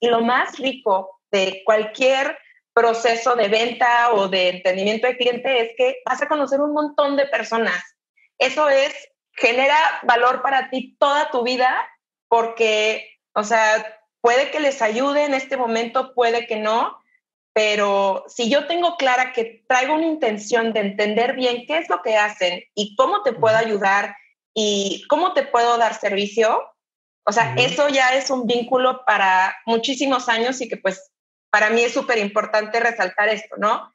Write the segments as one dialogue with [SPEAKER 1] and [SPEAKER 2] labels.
[SPEAKER 1] lo más rico de cualquier proceso de venta o de entendimiento de cliente es que vas a conocer un montón de personas. Eso es, genera valor para ti toda tu vida porque, o sea, puede que les ayude en este momento, puede que no, pero si yo tengo clara que traigo una intención de entender bien qué es lo que hacen y cómo te puedo ayudar y cómo te puedo dar servicio, o sea, eso ya es un vínculo para muchísimos años y que pues para mí es súper importante resaltar esto, ¿no?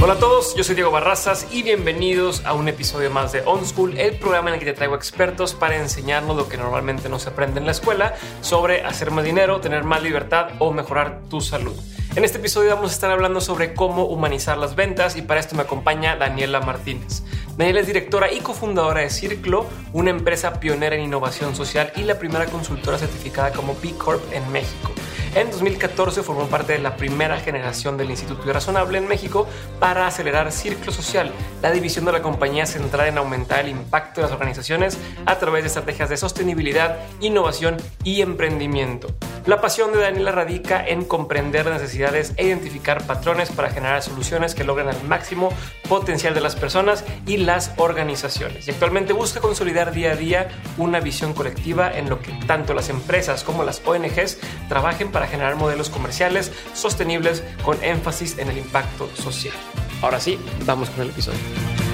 [SPEAKER 2] Hola a todos, yo soy Diego Barrazas y bienvenidos a un episodio más de On School, el programa en el que te traigo expertos para enseñarnos lo que normalmente no se aprende en la escuela sobre hacer más dinero, tener más libertad o mejorar tu salud. En este episodio vamos a estar hablando sobre cómo humanizar las ventas y para esto me acompaña Daniela Martínez. Daniela es directora y cofundadora de Círculo, una empresa pionera en innovación social y la primera consultora certificada como B Corp en México. En 2014 formó parte de la primera generación del Instituto Razonable en México para acelerar Círculo Social, la división de la compañía centrada en aumentar el impacto de las organizaciones a través de estrategias de sostenibilidad, innovación y emprendimiento. La pasión de Daniela radica en comprender e identificar patrones para generar soluciones que logren al máximo potencial de las personas y las organizaciones. Y actualmente busca consolidar día a día una visión colectiva en lo que tanto las empresas como las ONGs trabajen para generar modelos comerciales sostenibles con énfasis en el impacto social. Ahora sí, vamos con el episodio.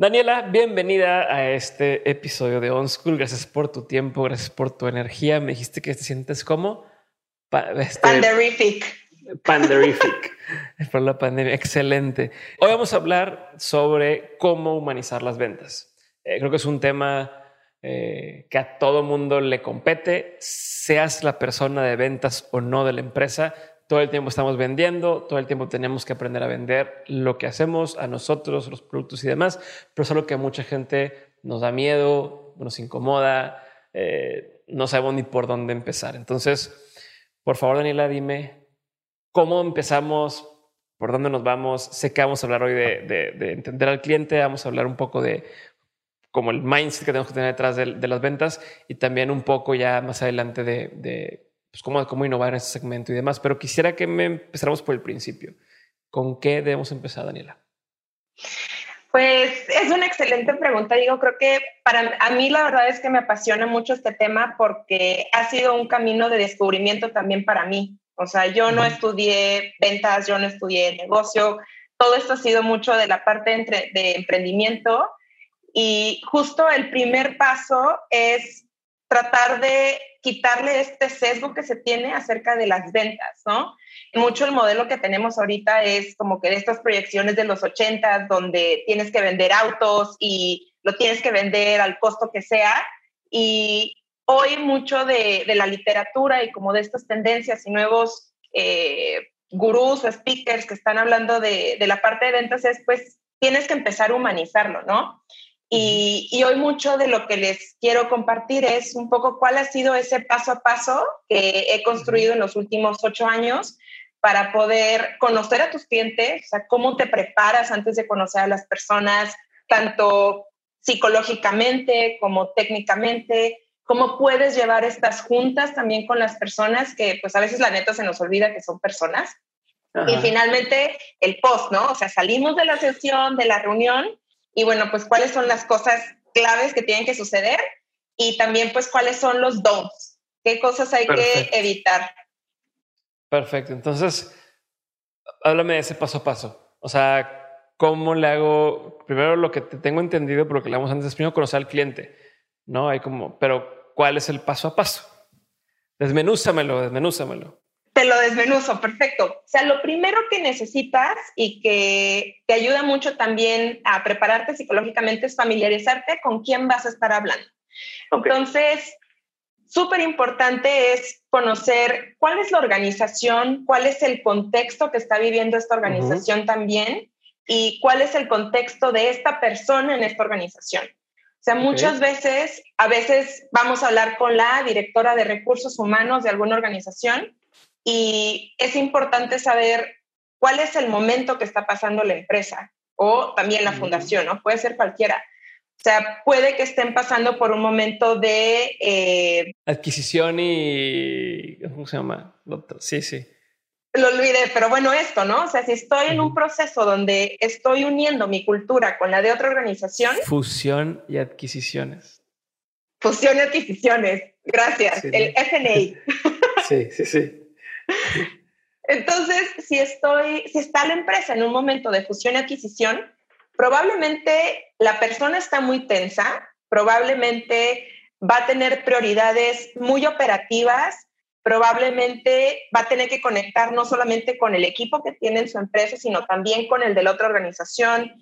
[SPEAKER 2] Daniela, bienvenida a este episodio de On School. Gracias por tu tiempo, gracias por tu energía. Me dijiste que te sientes como
[SPEAKER 1] este, panderific.
[SPEAKER 2] Panderific. por la pandemia. Excelente. Hoy vamos a hablar sobre cómo humanizar las ventas. Eh, creo que es un tema eh, que a todo mundo le compete, seas la persona de ventas o no de la empresa. Todo el tiempo estamos vendiendo, todo el tiempo tenemos que aprender a vender lo que hacemos a nosotros, los productos y demás, pero es algo que mucha gente nos da miedo, nos incomoda, eh, no sabemos ni por dónde empezar. Entonces, por favor, Daniela, dime cómo empezamos, por dónde nos vamos. Sé que vamos a hablar hoy de, de entender al cliente, vamos a hablar un poco de como el mindset que tenemos que tener detrás de, las ventas y también un poco ya más adelante de, pues, cómo, cómo innovar en ese segmento y demás. Pero quisiera que me empezáramos por el principio. ¿Con qué debemos empezar, Daniela?
[SPEAKER 1] Pues es una excelente pregunta. Digo, creo que para a mí la verdad es que me apasiona mucho este tema porque ha sido un camino de descubrimiento también para mí. O sea, yo no estudié ventas, yo no estudié negocio. Todo esto ha sido mucho de la parte entre, de emprendimiento y justo el primer paso es tratar de quitarle este sesgo que se tiene acerca de las ventas, ¿no? Mucho el modelo que tenemos ahorita es como que de estas proyecciones de los 80 donde tienes que vender autos y lo tienes que vender al costo que sea. Y hoy mucho de, la literatura y como de estas tendencias y nuevos eh, gurús o speakers que están hablando de, de la parte de ventas es pues tienes que empezar a humanizarlo, ¿no? Y, hoy mucho de lo que les quiero compartir es un poco cuál ha sido ese paso a paso que he construido en los últimos ocho años para poder conocer a tus clientes, o sea, cómo te preparas antes de conocer a las personas, tanto psicológicamente como técnicamente, cómo puedes llevar estas juntas también con las personas que pues a veces la neta se nos olvida que son personas. Y finalmente el post, ¿no? O sea, salimos de la sesión, de la reunión y bueno, pues cuáles son las cosas claves que tienen que suceder y también pues cuáles son los don'ts, qué cosas hay que evitar.
[SPEAKER 2] Perfecto, entonces háblame de ese paso a paso. O sea, ¿cómo le hago? Primero lo que te tengo entendido, lo que le damos antes es primero conocer al cliente, ¿no? Hay como, pero ¿cuál es el paso a paso? Desmenúzamelo, desmenúzamelo
[SPEAKER 1] te lo desmenuzo, perfecto. O sea, lo primero que necesitas y que te ayuda mucho también a prepararte psicológicamente es familiarizarte con quién vas a estar hablando. Entonces, súper importante es conocer cuál es la organización, cuál es el contexto que está viviendo esta organización también y cuál es el contexto de esta persona en esta organización. O sea, muchas veces, a veces vamos a hablar con la directora de recursos humanos de alguna organización y es importante saber cuál es el momento que está pasando la empresa o también la fundación, ¿no? Puede ser cualquiera. O sea, puede que estén pasando por un momento de...
[SPEAKER 2] Eh, Adquisición y... ¿Cómo se llama? Sí, sí.
[SPEAKER 1] Lo olvidé, pero bueno, esto, ¿no? O sea, si estoy en un proceso donde estoy uniendo mi cultura con la de otra organización.
[SPEAKER 2] Fusión y adquisiciones.
[SPEAKER 1] Fusión y adquisiciones. Gracias. el FNI.
[SPEAKER 2] Sí, sí, sí.
[SPEAKER 1] Entonces, si estoy, si está la empresa en un momento de fusión y adquisición, probablemente la persona está muy tensa, probablemente va a tener prioridades muy operativas, probablemente va a tener que conectar no solamente con el equipo que tiene en su empresa, sino también con el de la otra organización.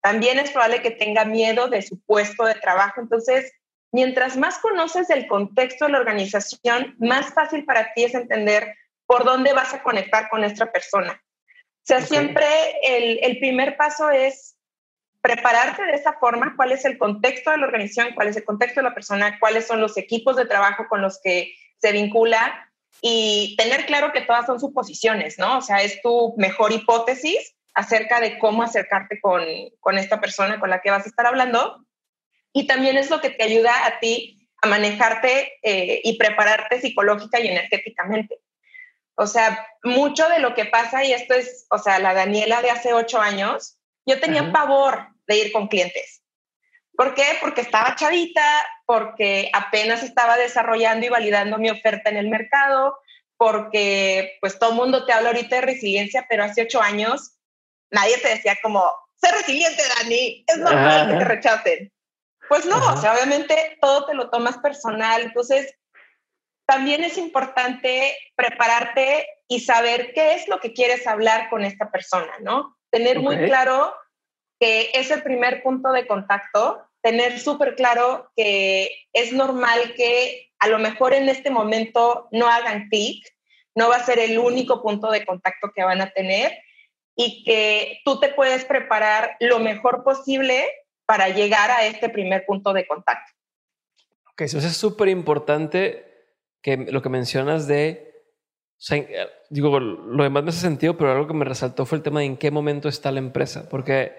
[SPEAKER 1] También es probable que tenga miedo de su puesto de trabajo. Entonces, mientras más conoces el contexto de la organización, más fácil para ti es entender por dónde vas a conectar con esta persona. O sea, siempre el, el, primer paso es prepararte de esa forma, cuál es el contexto de la organización, cuál es el contexto de la persona, cuáles son los equipos de trabajo con los que se vincula y tener claro que todas son suposiciones, ¿no? O sea, es tu mejor hipótesis acerca de cómo acercarte con, con esta persona con la que vas a estar hablando y también es lo que te ayuda a ti a manejarte eh, y prepararte psicológica y energéticamente. O sea, mucho de lo que pasa, y esto es, o sea, la Daniela de hace ocho años, yo tenía pavor de ir con clientes. ¿Por qué? Porque estaba chavita, porque apenas estaba desarrollando y validando mi oferta en el mercado, porque pues todo el mundo te habla ahorita de resiliencia, pero hace ocho años nadie te decía como, sé resiliente, Dani, es normal que te rechacen. Pues no, o sea, obviamente todo te lo tomas personal, entonces también es importante prepararte y saber qué es lo que quieres hablar con esta persona, ¿no? Tener muy claro que es el primer punto de contacto, tener súper claro que es normal que a lo mejor en este momento no hagan clic, no va a ser el único punto de contacto que van a tener y que tú te puedes preparar lo mejor posible para llegar a este primer punto de contacto.
[SPEAKER 2] Ok, eso es súper importante que lo que mencionas de, digo, lo demás me hace sentido, pero algo que me resaltó fue el tema de en qué momento está la empresa, porque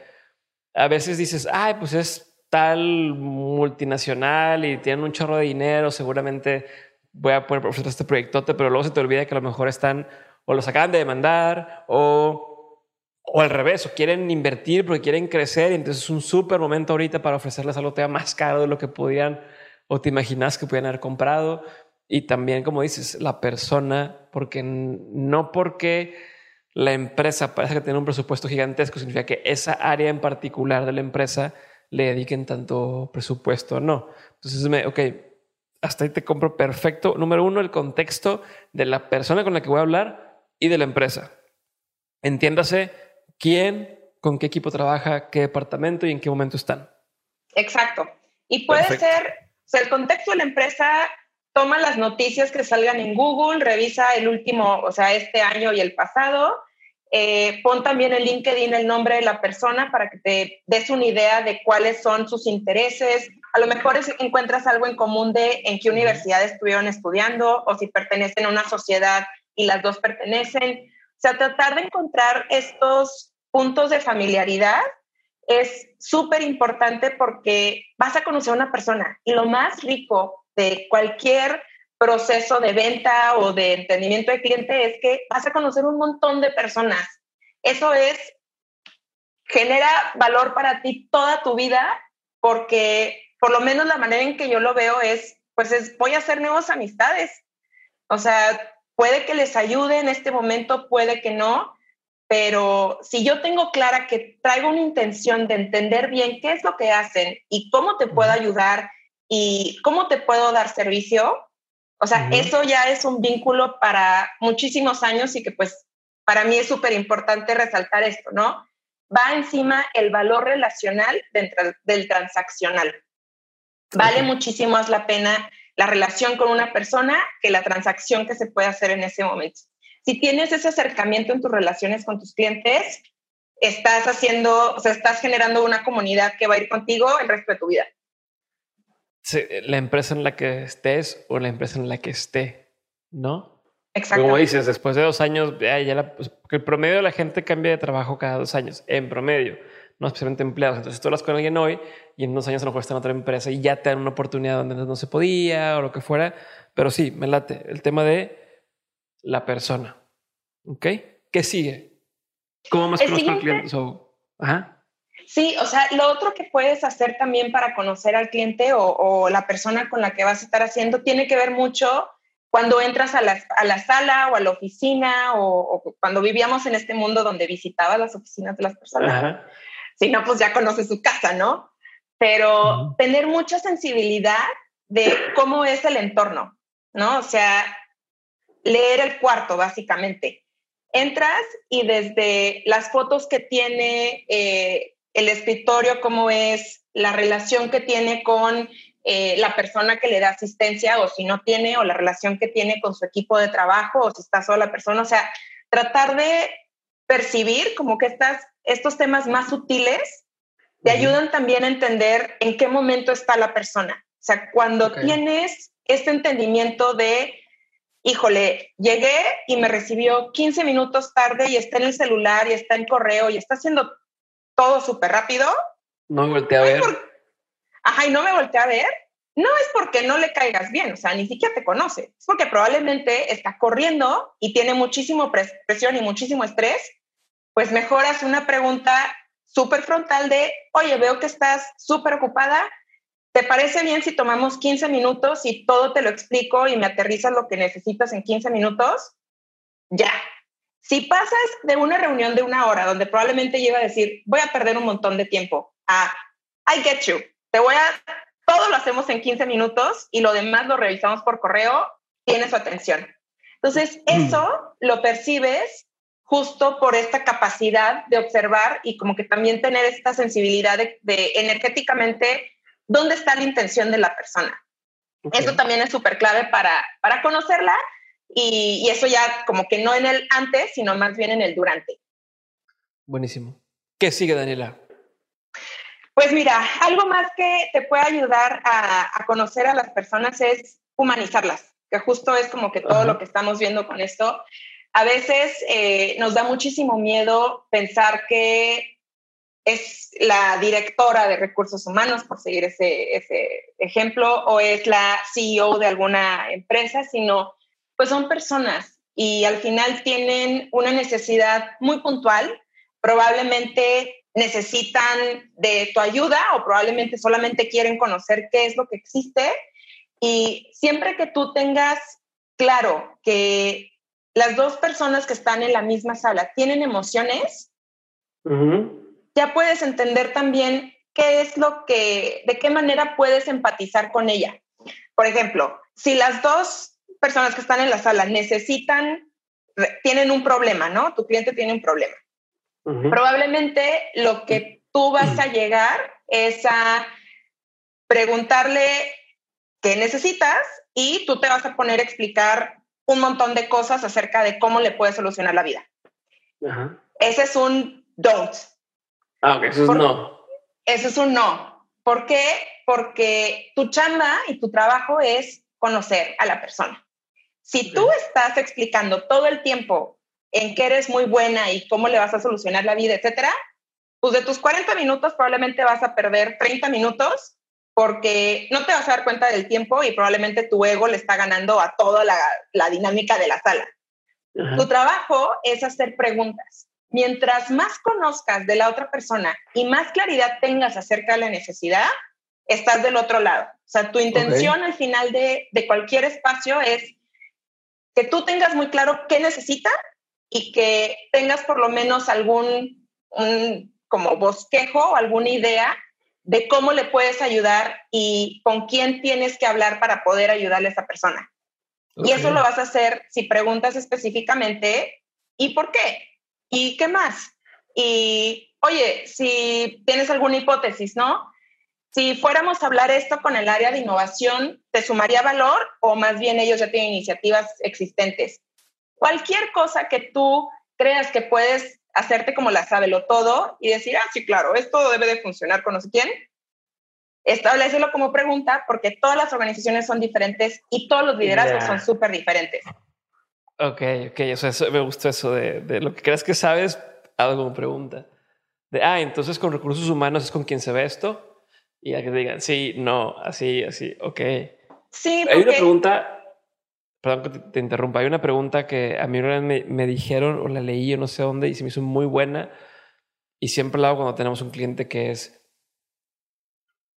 [SPEAKER 2] a veces dices, ay, pues es tal multinacional y tienen un chorro de dinero, seguramente voy a poder ofrecer este proyectote, pero luego se te olvida que a lo mejor están o los acaban de demandar o, o al revés, o quieren invertir porque quieren crecer y entonces es un súper momento ahorita para ofrecerles algo todavía más caro de lo que podían o te imaginas que podían haber comprado. Y también, como dices, la persona, porque no porque la empresa parece que tiene un presupuesto gigantesco, significa que esa área en particular de la empresa le dediquen tanto presupuesto, no. Entonces, me, ok, hasta ahí te compro perfecto. Número uno, el contexto de la persona con la que voy a hablar y de la empresa. Entiéndase quién, con qué equipo trabaja, qué departamento y en qué momento están.
[SPEAKER 1] Exacto. Y puede ser, o sea, el contexto de la empresa toma las noticias que salgan en Google, revisa el último, o sea, este año y el pasado. Eh, pon también en LinkedIn el nombre de la persona para que te des una idea de cuáles son sus intereses. A lo mejor encuentras algo en común de en qué universidad estuvieron estudiando o si pertenecen a una sociedad y las dos pertenecen. O sea, tratar de encontrar estos puntos de familiaridad es súper importante porque vas a conocer a una persona y lo más rico de cualquier proceso de venta o de entendimiento de cliente es que vas a conocer un montón de personas. Eso es, genera valor para ti toda tu vida porque por lo menos la manera en que yo lo veo es, pues es, voy a hacer nuevas amistades. O sea, puede que les ayude en este momento, puede que no, pero si yo tengo clara que traigo una intención de entender bien qué es lo que hacen y cómo te puedo ayudar y cómo te puedo dar servicio. O sea, eso ya es un vínculo para muchísimos años y que pues para mí es súper importante resaltar esto, ¿no? Va encima el valor relacional dentro del transaccional. Vale muchísimo más la pena la relación con una persona que la transacción que se puede hacer en ese momento. Si tienes ese acercamiento en tus relaciones con tus clientes, estás haciendo, o sea, estás generando una comunidad que va a ir contigo el resto de tu vida
[SPEAKER 2] la empresa en la que estés o la empresa en la que esté, ¿no?
[SPEAKER 1] Exacto.
[SPEAKER 2] Como dices, después de dos años, ya, ya pues, el promedio de la gente cambia de trabajo cada dos años, en promedio, no especialmente empleados. Entonces tú hablas con alguien hoy y en dos años a lo mejor está en otra empresa y ya te dan una oportunidad donde no se podía o lo que fuera. Pero sí, me late el tema de la persona. ¿Ok? ¿Qué sigue? ¿Cómo más conozco al cliente? ajá.
[SPEAKER 1] Sí, o sea, lo otro que puedes hacer también para conocer al cliente o, la persona con la que vas a estar haciendo tiene que ver mucho cuando entras a la, sala o a la oficina o, cuando vivíamos en este mundo donde visitabas las oficinas de las personas. Si no, pues ya conoces su casa, ¿no? Pero tener mucha sensibilidad de cómo es el entorno, ¿no? O sea, leer el cuarto, básicamente. Entras y desde las fotos que tiene eh, el escritorio, cómo es la relación que tiene con eh, la persona que le da asistencia o si no tiene, o la relación que tiene con su equipo de trabajo o si está sola la persona. O sea, tratar de percibir como que estas, estos temas más sutiles te ayudan también a entender en qué momento está la persona. O sea, cuando tienes este entendimiento de, híjole, llegué y me recibió 15 minutos tarde y está en el celular y está en correo y está haciendo todo súper rápido.
[SPEAKER 2] No me volteé a ver
[SPEAKER 1] ajá, y no me volteé a ver, no es porque no le caigas bien, o sea, ni siquiera te conoce, es porque probablemente está corriendo y tiene muchísimo presión y muchísimo estrés, pues mejoras una pregunta súper frontal de, oye, veo que estás súper ocupada, ¿te parece bien si tomamos 15 minutos y todo te lo explico y me aterrizas lo que necesitas en 15 minutos? Ya. Si pasas de una reunión de una hora donde probablemente lleva a decir, voy a perder un montón de tiempo, a, I get you, te voy a, todo lo hacemos en 15 minutos y lo demás lo revisamos por correo, tiene su atención. Entonces, mm. eso lo percibes justo por esta capacidad de observar y como que también tener esta sensibilidad de, energéticamente dónde está la intención de la persona. Eso también es súper clave para, para conocerla y, y, eso ya como que no en el antes, sino más bien en el durante.
[SPEAKER 2] Buenísimo. ¿Qué sigue, Daniela?
[SPEAKER 1] Pues mira, algo más que te puede ayudar a, conocer a las personas es humanizarlas, que justo es como que todo lo que estamos viendo con esto. A veces eh, nos da muchísimo miedo pensar que es la directora de recursos humanos, por seguir ese, ese ejemplo, o es la CEO de alguna empresa, sino pues son personas y al final tienen una necesidad muy puntual, probablemente necesitan de tu ayuda o probablemente solamente quieren conocer qué es lo que existe. Y siempre que tú tengas claro que las dos personas que están en la misma sala tienen emociones, ya puedes entender también qué es lo que, de qué manera puedes empatizar con ella. Por ejemplo, si las dos personas que están en la sala necesitan, tienen un problema, ¿no? Tu cliente tiene un problema Probablemente lo que tú vas a llegar es a preguntarle qué necesitas y tú te vas a poner a explicar un montón de cosas acerca de cómo le puedes solucionar la vida. Ese es un don't.
[SPEAKER 2] Ah, eso es no.
[SPEAKER 1] Ese es un no. ¿Por qué? Porque tu chamba y tu trabajo es conocer a la persona. Si tú estás explicando todo el tiempo en qué eres muy buena y cómo le vas a solucionar la vida, etcétera, pues de tus 40 minutos probablemente vas a perder 30 minutos porque no te vas a dar cuenta del tiempo y probablemente tu ego le está ganando a toda la, dinámica de la sala. Tu trabajo es hacer preguntas. Mientras más conozcas de la otra persona y más claridad tengas acerca de la necesidad, estás del otro lado. O sea, tu intención al final de, de cualquier espacio es que tú tengas muy claro qué necesita y que tengas por lo menos algún como bosquejo o alguna idea de cómo le puedes ayudar y con quién tienes que hablar para poder ayudarle a esa persona. Y eso lo vas a hacer si preguntas específicamente ¿y por qué? ¿Y qué más? Y oye, si tienes alguna hipótesis, ¿no? Si fuéramos a hablar esto con el área de innovación, ¿te sumaría valor o más bien ellos ya tienen iniciativas existentes? Cualquier cosa que tú creas que puedes hacerte como la lo todo y decir, ah, sí, claro, esto debe de funcionar con no sé quién, establecelo como pregunta porque todas las organizaciones son diferentes y todos los liderazgos son súper diferentes.
[SPEAKER 2] Ok, ok, o sea, eso, me gustó eso de, de, lo que creas que sabes, algo como pregunta. De, ah, entonces con recursos humanos es con quien se ve esto. Y a que digan, sí, no, así, así, ok.
[SPEAKER 1] Sí,
[SPEAKER 2] Hay una pregunta, perdón que te, interrumpa, hay una pregunta que a mí me, me dijeron o la leí o no sé dónde y se me hizo muy buena. Y siempre la hago cuando tenemos un cliente que es,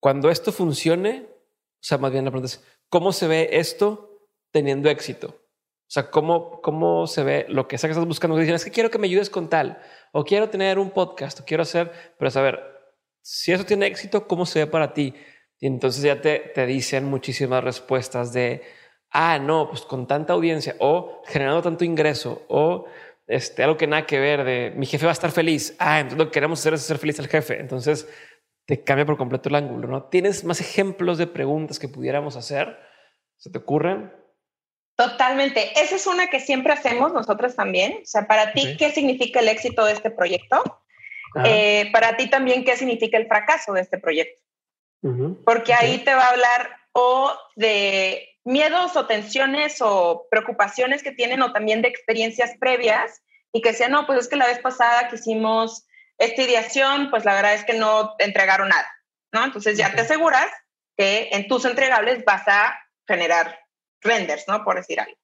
[SPEAKER 2] cuando esto funcione, o sea, más bien la pregunta es, ¿cómo se ve esto teniendo éxito? O sea, ¿cómo, cómo se ve lo que sea que estás buscando? Dicen, es que quiero que me ayudes con tal, o quiero tener un podcast, o quiero hacer, pero saber, si eso tiene éxito, ¿cómo se ve para ti? Y entonces ya te, te dicen muchísimas respuestas de, ah, no, pues con tanta audiencia, o generando tanto ingreso, o este, algo que nada que ver de mi jefe va a estar feliz. Ah, entonces lo que queremos hacer es hacer feliz al jefe. Entonces te cambia por completo el ángulo, ¿no? ¿Tienes más ejemplos de preguntas que pudiéramos hacer? ¿Se te ocurren?
[SPEAKER 1] Totalmente. Esa es una que siempre hacemos nosotros también. O sea, para ti, ¿qué significa el éxito de este proyecto? Eh, para ti también, ¿qué significa el fracaso de este proyecto? Porque ahí te va a hablar o de miedos o tensiones o preocupaciones que tienen o también de experiencias previas y que sea, no, pues es que la vez pasada que hicimos esta ideación, pues la verdad es que no entregaron nada, ¿no? Entonces ya te aseguras que en tus entregables vas a generar renders, ¿no? Por decir algo.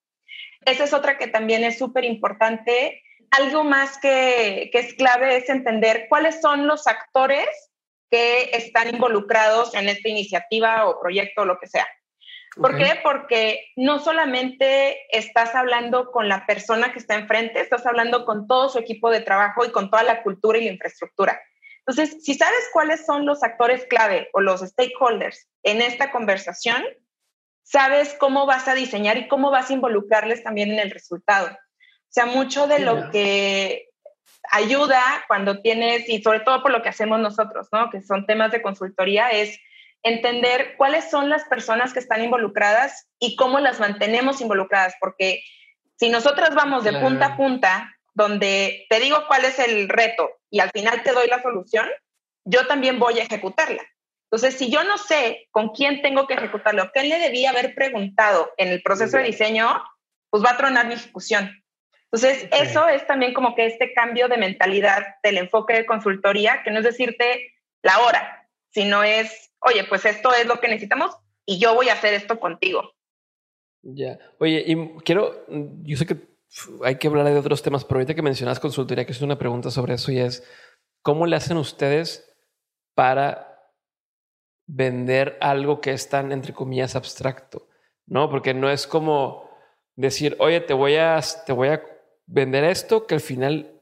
[SPEAKER 1] Esa es otra que también es súper importante. Algo más que, que es clave es entender cuáles son los actores que están involucrados en esta iniciativa o proyecto o lo que sea. ¿Por qué? Porque no solamente estás hablando con la persona que está enfrente, estás hablando con todo su equipo de trabajo y con toda la cultura y la infraestructura. Entonces, si sabes cuáles son los actores clave o los stakeholders en esta conversación, sabes cómo vas a diseñar y cómo vas a involucrarles también en el resultado. O sea, mucho de lo que ayuda cuando tienes, y sobre todo por lo que hacemos nosotros, ¿no? Que son temas de consultoría, es entender cuáles son las personas que están involucradas y cómo las mantenemos involucradas, porque si nosotras vamos de punta a punta, donde te digo cuál es el reto y al final te doy la solución, yo también voy a ejecutarla. Entonces, si yo no sé con quién tengo que ejecutarlo, qué le debía haber preguntado en el proceso de diseño, pues va a tronar mi ejecución. Entonces, eso es también como que este cambio de mentalidad del enfoque de consultoría, que no es decirte la hora, sino es, oye, pues esto es lo que necesitamos y yo voy a hacer esto contigo.
[SPEAKER 2] Ya. Oye, y quiero, yo sé que hay que hablar de otros temas, pero ahorita que mencionas consultoría, que es una pregunta sobre eso y es, ¿cómo le hacen ustedes para vender algo que es tan, entre comillas, abstracto, ¿no? Porque no es como decir, oye, te voy a, te voy a vender esto que al final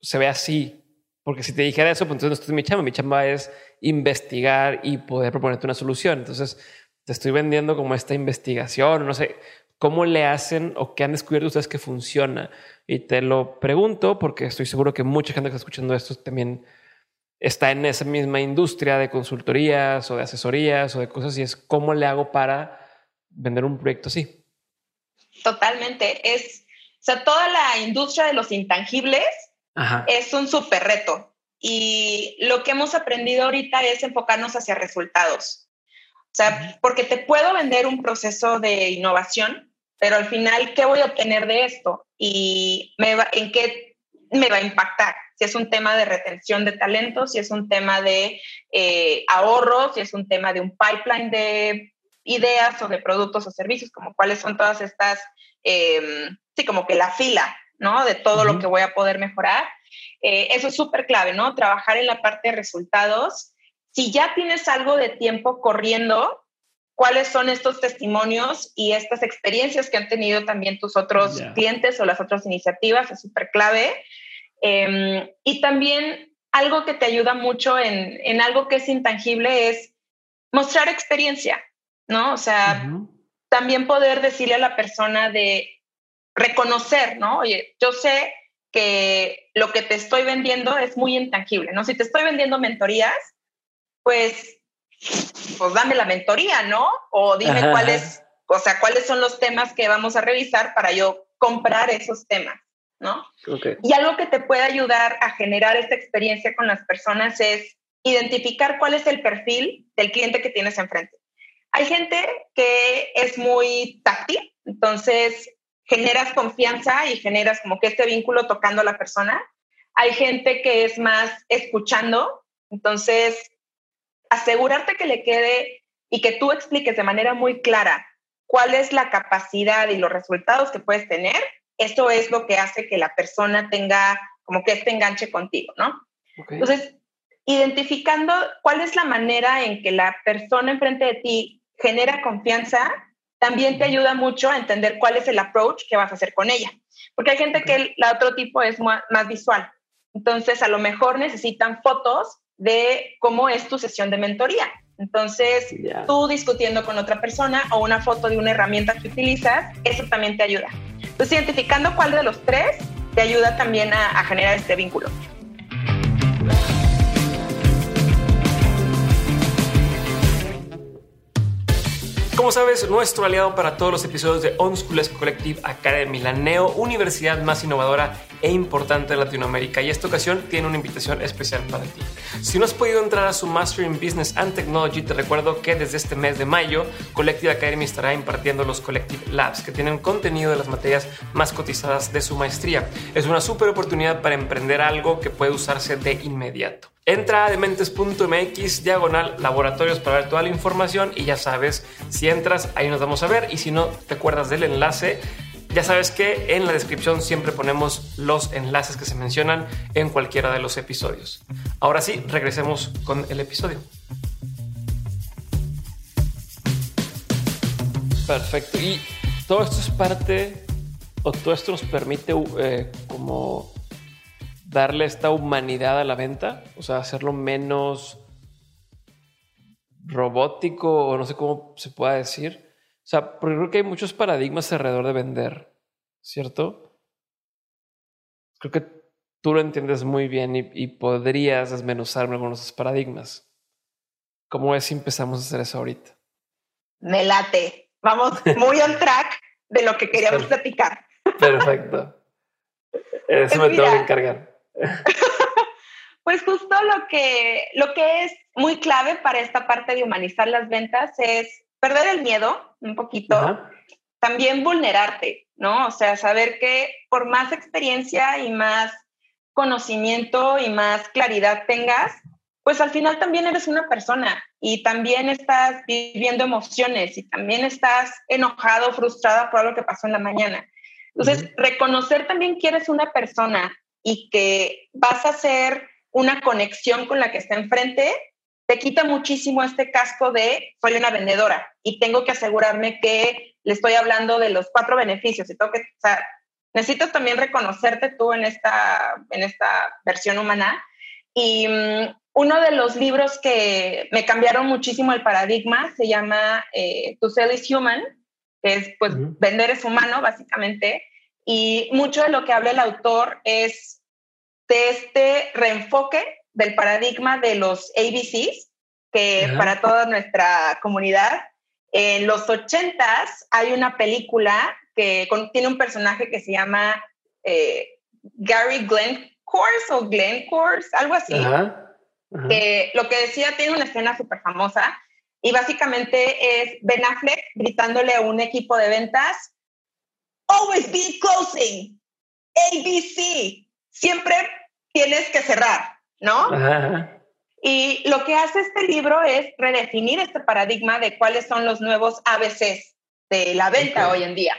[SPEAKER 2] se ve así. Porque si te dijera eso, pues entonces no es mi chamba. Mi chamba es investigar y poder proponerte una solución. Entonces te estoy vendiendo como esta investigación, no sé, cómo le hacen o qué han descubierto ustedes que funciona. Y te lo pregunto porque estoy seguro que mucha gente que está escuchando esto también está en esa misma industria de consultorías o de asesorías o de cosas y es cómo le hago para vender un proyecto así.
[SPEAKER 1] Totalmente. Es, sea, toda la industria de los intangibles es un súper reto. Y lo que hemos aprendido ahorita es enfocarnos hacia resultados. O sea, porque te puedo vender un proceso de innovación, pero al final, ¿qué voy a obtener de esto? Y me va, en qué me va a impactar si es un tema de retención de talentos, si es un tema de eh, ahorros, si es un tema de un pipeline de ideas o de productos o servicios, como cuáles son todas estas, em, sí, como que la fila, ¿no? De todo lo que voy a poder mejorar. Eh, eso es súper clave, ¿no? Trabajar en la parte de resultados. Si ya tienes algo de tiempo corriendo, cuáles son estos testimonios y estas experiencias que han tenido también tus otros clientes o las otras iniciativas, es súper clave. Em, y también algo que te ayuda mucho en, en, algo que es intangible es mostrar experiencia, ¿no? O sea, también poder decirle a la persona de reconocer, ¿no? Oye, yo sé que lo que te estoy vendiendo es muy intangible, ¿no? Si te estoy vendiendo mentorías, pues, pues dame la mentoría, ¿no? O dime cuáles, o sea, cuáles son los temas que vamos a revisar para yo comprar esos temas. ¿no? Y algo que te puede ayudar a generar esta experiencia con las personas es identificar cuál es el perfil del cliente que tienes enfrente. Hay gente que es muy táctil, entonces generas confianza y generas como que este vínculo tocando a la persona. Hay gente que es más escuchando, entonces asegurarte que le quede y que tú expliques de manera muy clara cuál es la capacidad y los resultados que puedes tener, eso es lo que hace que la persona tenga como que este enganche contigo, ¿no? Entonces, identificando cuál es la manera en que la persona enfrente de ti genera confianza, también te ayuda mucho a entender cuál es el approach que vas a hacer con ella. Porque hay gente que el, otro tipo es más, visual. Entonces, a lo mejor necesitan fotos de cómo es tu sesión de mentoría. Entonces, tú discutiendo con otra persona o una foto de una herramienta que utilizas, eso también te ayuda. Entonces, identificando cuál de los tres te ayuda también a generar este vínculo.
[SPEAKER 2] Como sabes, nuestro aliado para todos los episodios de School Collective Academy, la neo universidad más innovadora e importante de Latinoamérica. Y esta ocasión tiene una invitación especial para ti. Si no has podido entrar a su Master in Business and Technology, te recuerdo que desde este mes de mayo, Collective Academy estará impartiendo los Collective Labs, que tienen contenido de las materias más cotizadas de su maestría. Es una súper oportunidad para emprender algo que puede usarse de inmediato. Entra a dementes.mx diagonal laboratorios para ver toda la información y ya sabes, si entras ahí nos vamos a ver y si no te acuerdas del enlace, ya sabes que en la descripción siempre ponemos los enlaces que se mencionan en cualquiera de los episodios. Ahora sí, regresemos con el episodio. Perfecto. Y todo esto es parte, o todo esto nos permite eh, como darle esta humanidad a la venta, o sea, hacerlo menos robótico o no sé cómo se pueda decir. O sea, porque creo que hay muchos paradigmas alrededor de vender, ¿cierto? Creo que tú lo entiendes muy bien y, podrías desmenuzarme algunos de esos paradigmas. ¿Cómo es si empezamos a hacer eso ahorita?
[SPEAKER 1] Me late. Vamos muy on track de lo que queríamos platicar.
[SPEAKER 2] Perfecto. Eso me tengo que encargar.
[SPEAKER 1] pues justo lo que, lo que es muy clave para esta parte de humanizar las ventas es perder el miedo un poquito, también vulnerarte, ¿no? O sea, saber que por más experiencia y más conocimiento y más claridad tengas, pues al final también eres una persona y también estás viviendo emociones y también estás enojado, frustrada por algo que pasó en la mañana. Entonces, reconocer también que eres una persona y que vas a hacer una conexión con la que está enfrente, te quita muchísimo este casco de soy una vendedora y tengo que asegurarme que le estoy hablando de los cuatro beneficios y tengo que, o sea, necesitas también reconocerte tú en esta, en esta versión humana. Y mm, uno de los libros que me cambiaron muchísimo el paradigma se llama eh, To Sell is Human, que es pues vender es humano básicamente. Y mucho de lo que habla el autor es de este reenfoque del paradigma de los ABCs, que para toda nuestra comunidad, en los ochentas hay una película que tiene un personaje que se llama eh, Gary Glencourse o Glencourse, algo así. Que lo que decía tiene una escena súper famosa y básicamente es Ben Affleck gritándole a un equipo de ventas, always be closing, ABC, siempre tienes que cerrar, ¿no? Y lo que hace este libro es redefinir este paradigma de cuáles son los nuevos ABCs de la venta hoy en día.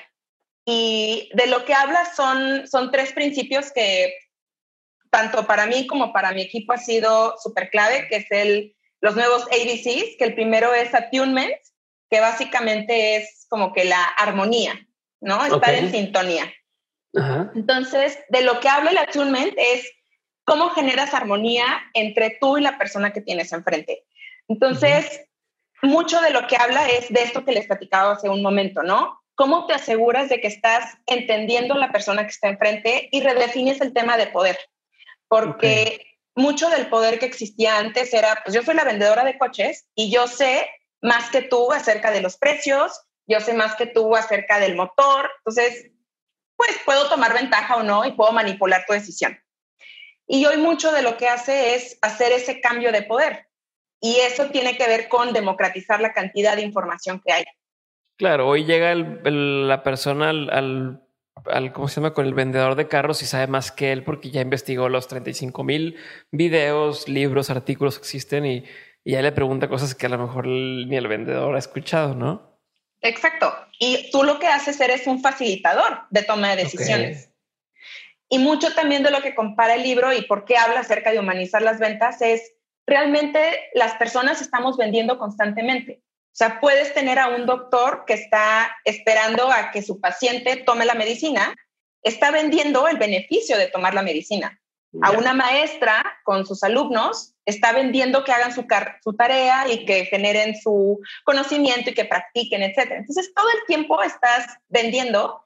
[SPEAKER 1] Y de lo que habla son, son tres principios que tanto para mí como para mi equipo ha sido súper clave, que es el, los nuevos ABCs, que el primero es attunement, que básicamente es como que la armonía, ¿no? Estar en sintonía. Entonces, de lo que habla el attunement es cómo generas armonía entre tú y la persona que tienes enfrente. Entonces, mucho de lo que habla es de esto que les platicaba hace un momento, ¿no? ¿Cómo te aseguras de que estás entendiendo a la persona que está enfrente y redefines el tema de poder? Porque mucho del poder que existía antes era, pues yo soy la vendedora de coches y yo sé más que tú acerca de los precios, yo sé más que tú acerca del motor, entonces pues puedo tomar ventaja o no y puedo manipular tu decisión. Y hoy mucho de lo que hace es hacer ese cambio de poder. Y eso tiene que ver con democratizar la cantidad de información que hay.
[SPEAKER 2] Claro, hoy llega la persona al, al, ¿cómo se llama? Con el vendedor de carros y sabe más que él porque ya investigó los 35 mil videos, libros, artículos que existen y, y ya le pregunta cosas que a lo mejor ni el vendedor ha escuchado, ¿no?
[SPEAKER 1] Exacto. Y tú lo que haces eres un facilitador de toma de decisiones. Y mucho también de lo que compara el libro y por qué habla acerca de humanizar las ventas es realmente las personas estamos vendiendo constantemente. O sea, puedes tener a un doctor que está esperando a que su paciente tome la medicina, está vendiendo el beneficio de tomar la medicina. A una maestra con sus alumnos está vendiendo que hagan su, su tarea y que generen su conocimiento y que practiquen, etc. Entonces, todo el tiempo estás vendiendo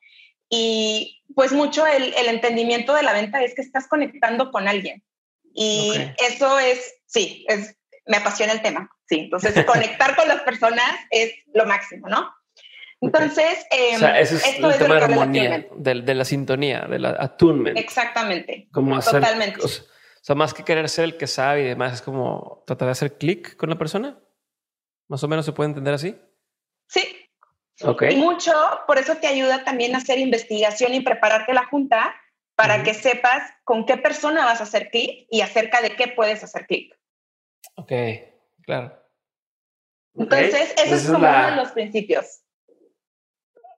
[SPEAKER 1] y pues mucho el, el entendimiento de la venta es que estás conectando con alguien. Y eso es, sí, es, me apasiona el tema. Sí, entonces conectar con las personas es lo máximo, ¿no? Entonces,
[SPEAKER 2] eh, es esto el tema de armonía, de, la sintonía, de la attunement.
[SPEAKER 1] Exactamente.
[SPEAKER 2] Como Totalmente. O sea, más que querer ser el que sabe y demás, es como tratar de hacer clic con la persona. Más o menos se puede entender así.
[SPEAKER 1] Sí. Okay. Y mucho, por eso te ayuda también a hacer investigación y prepararte la junta para que sepas con qué persona vas a hacer clic y acerca de qué puedes hacer clic.
[SPEAKER 2] Ok, claro.
[SPEAKER 1] Entonces, eso es como uno de los principios.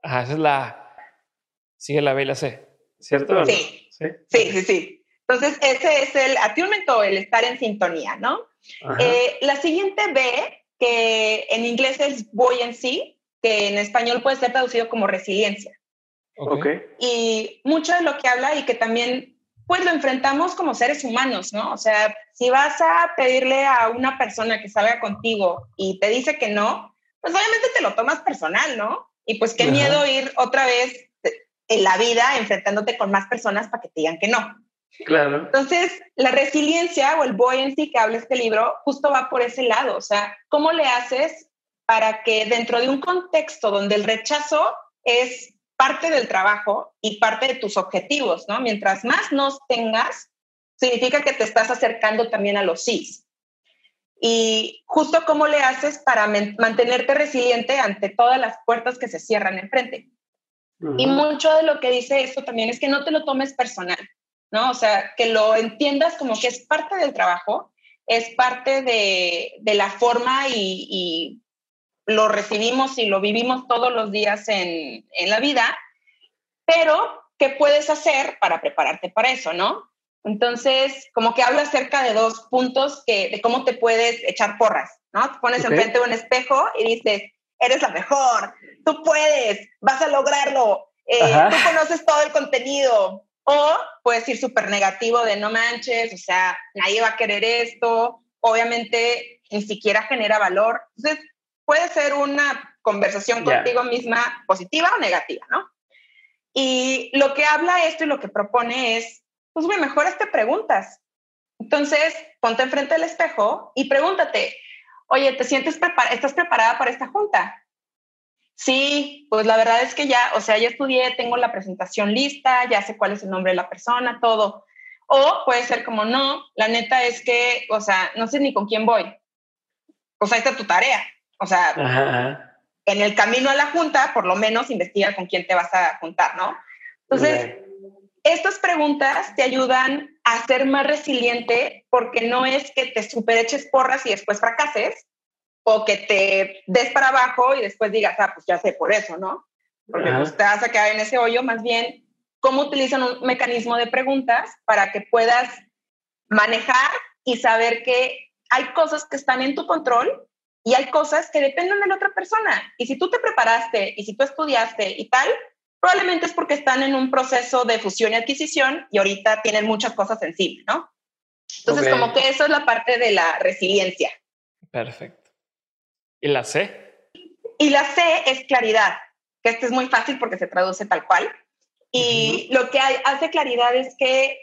[SPEAKER 2] Ajá, esa es la. Sigue la B y la C, ¿cierto?
[SPEAKER 1] Sí. ¿Sí? sí, sí, Entonces, ese es el attunement o el estar en sintonía, ¿no? Eh, la siguiente B, que en inglés es buoyancy, que en español puede ser traducido como resiliencia.
[SPEAKER 2] Ok.
[SPEAKER 1] Y mucho de lo que habla y que también, pues lo enfrentamos como seres humanos, ¿no? O sea, si vas a pedirle a una persona que salga contigo y te dice que no, pues obviamente te lo tomas personal, ¿no? Y pues qué miedo ir otra vez en la vida enfrentándote con más personas para que te digan que no.
[SPEAKER 2] Claro.
[SPEAKER 1] Entonces, la resiliencia o el buoyancy que habla este libro justo va por ese lado. O sea, ¿cómo le haces para que dentro de un contexto donde el rechazo es parte del trabajo y parte de tus objetivos, ¿no? Mientras más nos tengas, significa que te estás acercando también a los sís. Y justo cómo le haces para mantenerte resiliente ante todas las puertas que se cierran enfrente. Y mucho de lo que dice esto también es que no te lo tomes personal, ¿no? O sea, que lo entiendas como que es parte del trabajo, es parte de, de la forma y, y, lo recibimos y lo vivimos todos los días en, en la vida, pero ¿qué puedes hacer para prepararte para eso, no? Entonces, como que habla acerca de dos puntos que, de cómo te puedes echar porras, ¿no? Te pones enfrente de un espejo y dices, eres la mejor, tú puedes, vas a lograrlo, eh, tú conoces todo el contenido. O puedes ir súper negativo de no manches, o sea, nadie va a querer esto, obviamente ni siquiera genera valor. Entonces, puede ser una conversación contigo misma positiva o negativa, ¿no? Y lo que habla esto y lo que propone es pues güey, mejor te preguntas. Entonces, ponte enfrente del espejo y pregúntate, oye, ¿te sientes preparada? ¿Estás preparada para esta junta? Sí, pues la verdad es que ya, o sea, ya estudié, tengo la presentación lista, ya sé cuál es el nombre de la persona, todo. O puede ser como, no, la neta es que, o sea, no sé ni con quién voy. O sea, esta es tu tarea. O sea, en el camino a la junta, por lo menos investiga con quién te vas a juntar, ¿no? Entonces, estas preguntas te ayudan a ser más resiliente porque no es que te supereches porras y después fracases o que te des para abajo y después digas, ah, pues ya sé por eso, ¿no? Porque pues, te vas a quedar en ese hoyo, más bien, cómo utilizan un mecanismo de preguntas para que puedas manejar y saber que hay cosas que están en tu control y hay cosas que dependen de la otra persona. Y si tú te preparaste y si tú estudiaste y tal, probablemente es porque están en un proceso de fusión y adquisición y ahorita tienen muchas cosas encima, ¿no? Entonces, como que eso es la parte de la resiliencia.
[SPEAKER 2] Perfecto. ¿Y la C?
[SPEAKER 1] Y la C es claridad, que este es muy fácil porque se traduce tal cual. Y lo que hace claridad es que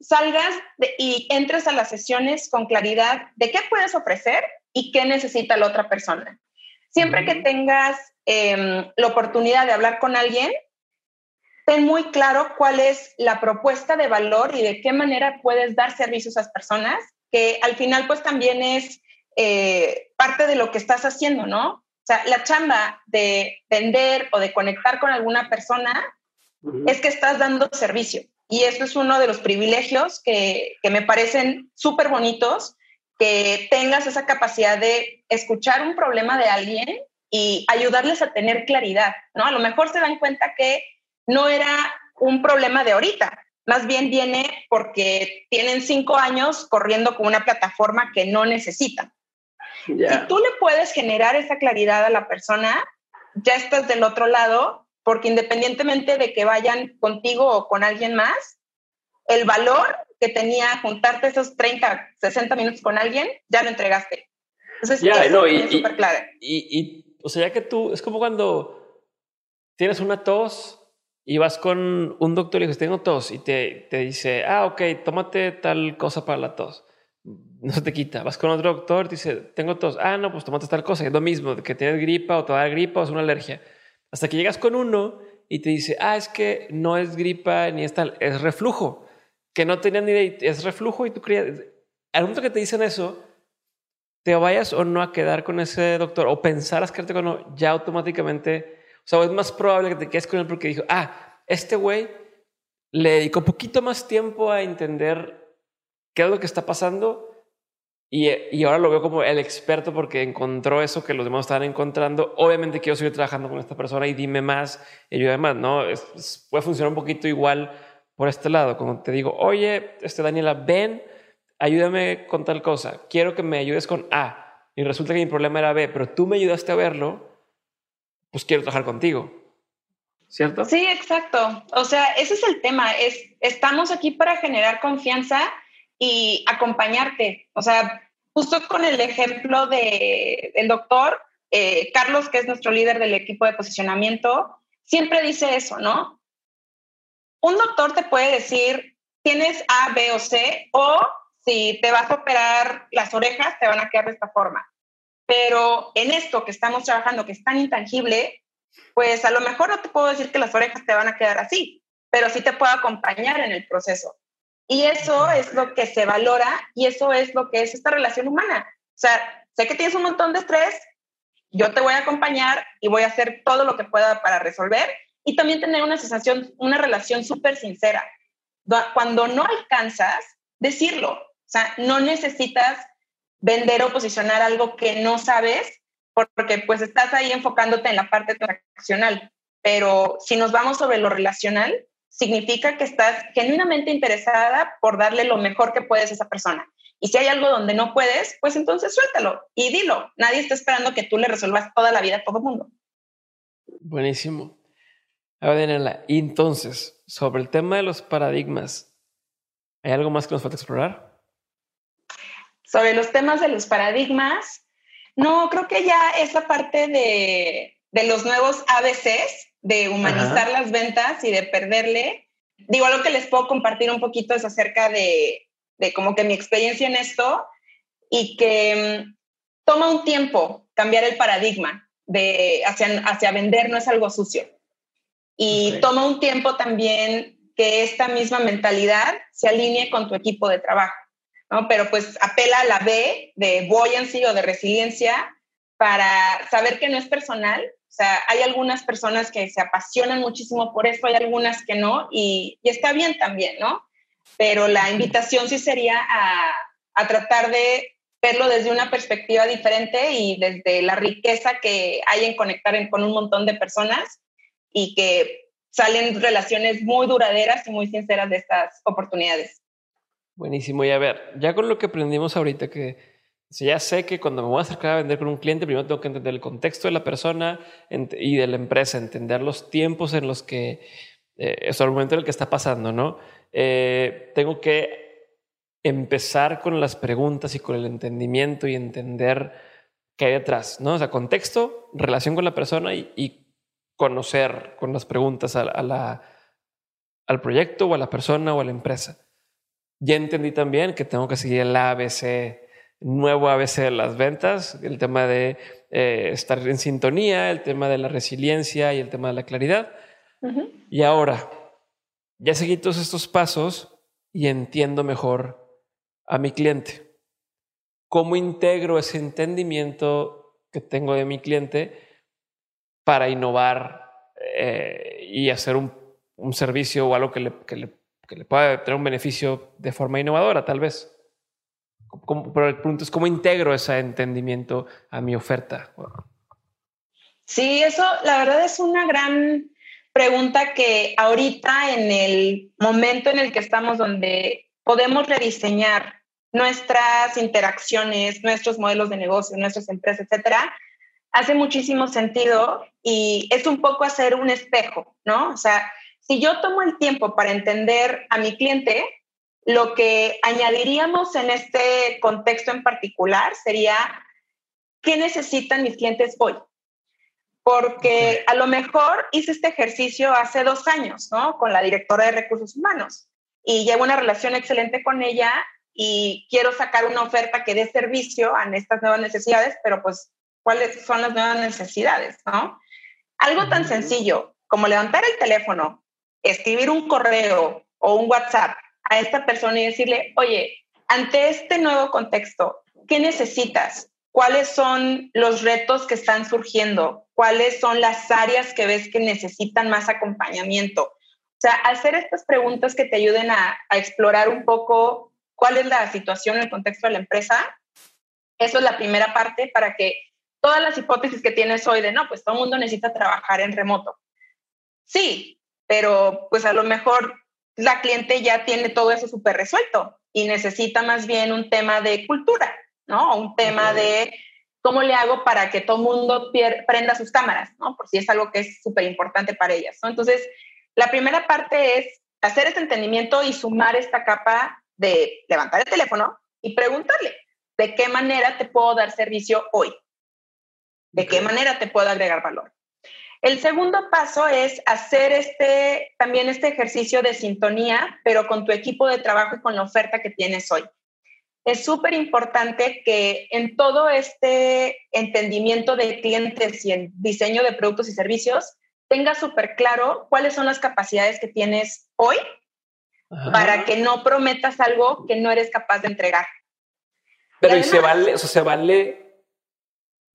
[SPEAKER 1] salgas y entres a las sesiones con claridad de qué puedes ofrecer y qué necesita la otra persona. Siempre que tengas em, la oportunidad de hablar con alguien, ten muy claro cuál es la propuesta de valor y de qué manera puedes dar servicios a esas personas, que al final pues también es eh, parte de lo que estás haciendo, ¿no? O sea, la chamba de vender o de conectar con alguna persona es que estás dando servicio. Y eso es uno de los privilegios que, que me parecen súper bonitos, que tengas esa capacidad de escuchar un problema de alguien y ayudarles a tener claridad, ¿no? A lo mejor se dan cuenta que no era un problema de ahorita, más bien viene porque tienen cinco años corriendo con una plataforma que no necesitan. Si tú le puedes generar esa claridad a la persona, ya estás del otro lado, porque independientemente de que vayan contigo o con alguien más, el valor que tenía juntarte esos 30, 60 minutos con alguien, ya lo entregaste.
[SPEAKER 2] Entonces, ya, no, y, súper claro. Y, y, o sea, ya que tú, es como cuando tienes una tos y vas con un doctor y dices, tengo tos, y te, te dice, ah, ok, tómate tal cosa para la tos. No se te quita. Vas con otro doctor, te dice, tengo tos. Ah, no, pues tómate tal cosa. Es lo mismo, que tienes gripa o te da gripa o es una alergia. Hasta que llegas con uno y te dice, ah, es que no es gripa ni es tal, es reflujo. Que no tenían ni idea, es reflujo y tú creías. Al momento que te dicen eso, te vayas o no a quedar con ese doctor o pensaras quedarte con uno, ya automáticamente o sea, es más probable que te quedes con él porque dijo, ah, este güey le dedicó poquito más tiempo a entender qué es lo que está pasando y, y, ahora lo veo como el experto porque encontró eso que los demás estaban encontrando. Obviamente quiero seguir trabajando con esta persona y dime más y yo además, ¿no? puede funcionar un poquito igual por este lado. Como te digo, oye, este Daniela, ven, ayúdame con tal cosa. Quiero que me ayudes con A. Y resulta que mi problema era B, pero tú me ayudaste a verlo pues quiero trabajar contigo. ¿Cierto?
[SPEAKER 1] Sí, exacto. O sea, ese es el tema. Es, estamos aquí para generar confianza y acompañarte. O sea, justo con el ejemplo de, del doctor eh, Carlos, que es nuestro líder del equipo de posicionamiento, siempre dice eso, ¿no? Un doctor te puede decir, tienes A, B o C, o si te vas a operar las orejas, te van a quedar de esta forma. Pero en esto que estamos trabajando, que es tan intangible, pues a lo mejor no te puedo decir que las orejas te van a quedar así, pero sí te puedo acompañar en el proceso. Y eso es lo que se valora y eso es lo que es esta relación humana. O sea, sé que tienes un montón de estrés, yo te voy a acompañar y voy a hacer todo lo que pueda para resolver y también tener una sensación, una relación súper sincera. Cuando no alcanzas, decirlo. O sea, no necesitas vender o posicionar algo que no sabes, porque pues estás ahí enfocándote en la parte transaccional. Pero si nos vamos sobre lo relacional, significa que estás genuinamente interesada por darle lo mejor que puedes a esa persona. Y si hay algo donde no puedes, pues entonces suéltalo y dilo. Nadie está esperando que tú le resuelvas toda la vida a todo el mundo.
[SPEAKER 2] Buenísimo. A ver, Daniela, entonces, sobre el tema de los paradigmas, ¿hay algo más que nos falta explorar?
[SPEAKER 1] sobre los temas de los paradigmas, no, creo que ya esa parte de, los nuevos ABCs, de humanizar las ventas y de perderle, digo, algo que les puedo compartir un poquito es acerca de, de como que mi experiencia en esto y que mm, toma un tiempo cambiar el paradigma de hacia, hacia vender no es algo sucio. Y toma un tiempo también que esta misma mentalidad se alinee con tu equipo de trabajo. Pero pues apela a la B de buoyancy o de resiliencia para saber que no es personal. Sea, hay algunas personas que se apasionan muchísimo por esto, hay algunas que no, y, está bien también, ¿no? Pero la invitación sí sería a, a tratar de verlo desde una perspectiva diferente y desde la riqueza que hay en conectar con un montón de personas y que salen relaciones muy duraderas y muy sinceras de estas oportunidades.
[SPEAKER 2] Buenísimo. Y a ver, ya con lo que aprendimos ahorita, que ya sé que cuando me voy a acercar a vender con un cliente, primero tengo que entender el contexto de la persona y de la empresa, entender los tiempos en los que eh, es el momento en el que está pasando, ¿no? Eh, tengo que empezar con las preguntas y con el entendimiento y entender qué hay detrás, ¿no? O sea, contexto, relación con la persona y, conocer con las preguntas a la, al proyecto o a la persona o a la empresa. Ya entendí también que tengo que seguir el ABC, nuevo ABC de las ventas, el tema de eh, estar en sintonía, el tema de la resiliencia y el tema de la claridad. Y ahora, ya seguí todos estos pasos y entiendo mejor a mi cliente. ¿Cómo integro ese entendimiento que tengo de mi cliente para innovar eh, y hacer un un servicio o algo que le, que le, que le pueda tener un beneficio de forma innovadora, tal vez. Pero el punto es cómo integro ese entendimiento a mi oferta.
[SPEAKER 1] Sí, eso la verdad es una gran pregunta que ahorita en el momento en el que estamos donde podemos rediseñar nuestras interacciones, nuestros modelos de negocio, nuestras empresas, etcétera, hace muchísimo sentido y es un poco hacer un espejo, ¿no? O sea, si yo tomo el tiempo para entender a mi cliente, lo que añadiríamos en este contexto en particular sería, ¿qué necesitan mis clientes hoy? Porque a lo mejor hice este ejercicio hace dos años, ¿no? Con la directora de recursos humanos y llevo una relación excelente con ella y quiero sacar una oferta que dé servicio a estas nuevas necesidades, pero pues, ¿cuáles son las nuevas necesidades? ¿no? Algo tan sencillo como levantar el teléfono, escribir un correo o un WhatsApp a esta persona y decirle, oye, ante este nuevo contexto, ¿qué necesitas? ¿Cuáles son los retos que están surgiendo? ¿Cuáles son las áreas que ves que necesitan más acompañamiento? O sea, hacer estas preguntas que te ayuden a, explorar un poco cuál es la situación en el contexto de la empresa. Eso es la primera parte para que todas las hipótesis que tienes hoy de, no, pues todo mundo necesita trabajar en remoto. Sí, pero pues a lo mejor la cliente ya tiene todo eso súper resuelto y necesita más bien un tema de cultura, ¿no? Un tema de cómo le hago para que todo el mundo prenda sus cámaras, ¿no? Por si es algo que es súper importante para ellas, ¿no? Entonces, la primera parte es hacer este entendimiento y sumar esta capa de levantar el teléfono y preguntarle, ¿de qué manera te puedo dar servicio hoy? ¿De qué manera te puedo agregar valor? El segundo paso es hacer este, también este ejercicio de sintonía, pero con tu equipo de trabajo y con la oferta que tienes hoy. Es súper importante que en todo este entendimiento de clientes y en diseño de productos y servicios, tengas súper claro cuáles son las capacidades que tienes hoy para que no prometas algo que no eres capaz de entregar.
[SPEAKER 2] Pero y, se vale, eso se vale,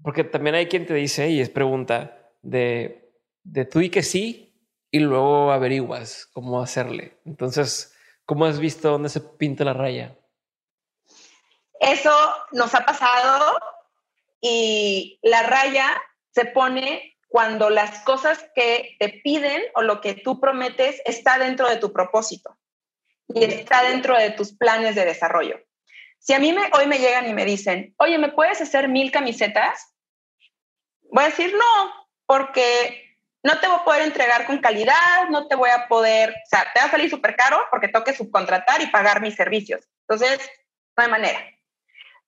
[SPEAKER 2] porque también hay quien te dice y es pregunta de, de tú y que sí, y luego averiguas cómo hacerle. Entonces, ¿cómo has visto dónde se pinta la raya?
[SPEAKER 1] Eso nos ha pasado y la raya se pone cuando las cosas que te piden o lo que tú prometes está dentro de tu propósito y está dentro de tus planes de desarrollo. Si a mí me, hoy me llegan y me dicen, oye, ¿me puedes hacer mil camisetas? Voy a decir no, porque no te voy a poder entregar con calidad, no te voy a poder, o sea, te va a salir súper caro porque toque subcontratar y pagar mis servicios. Entonces, no hay manera.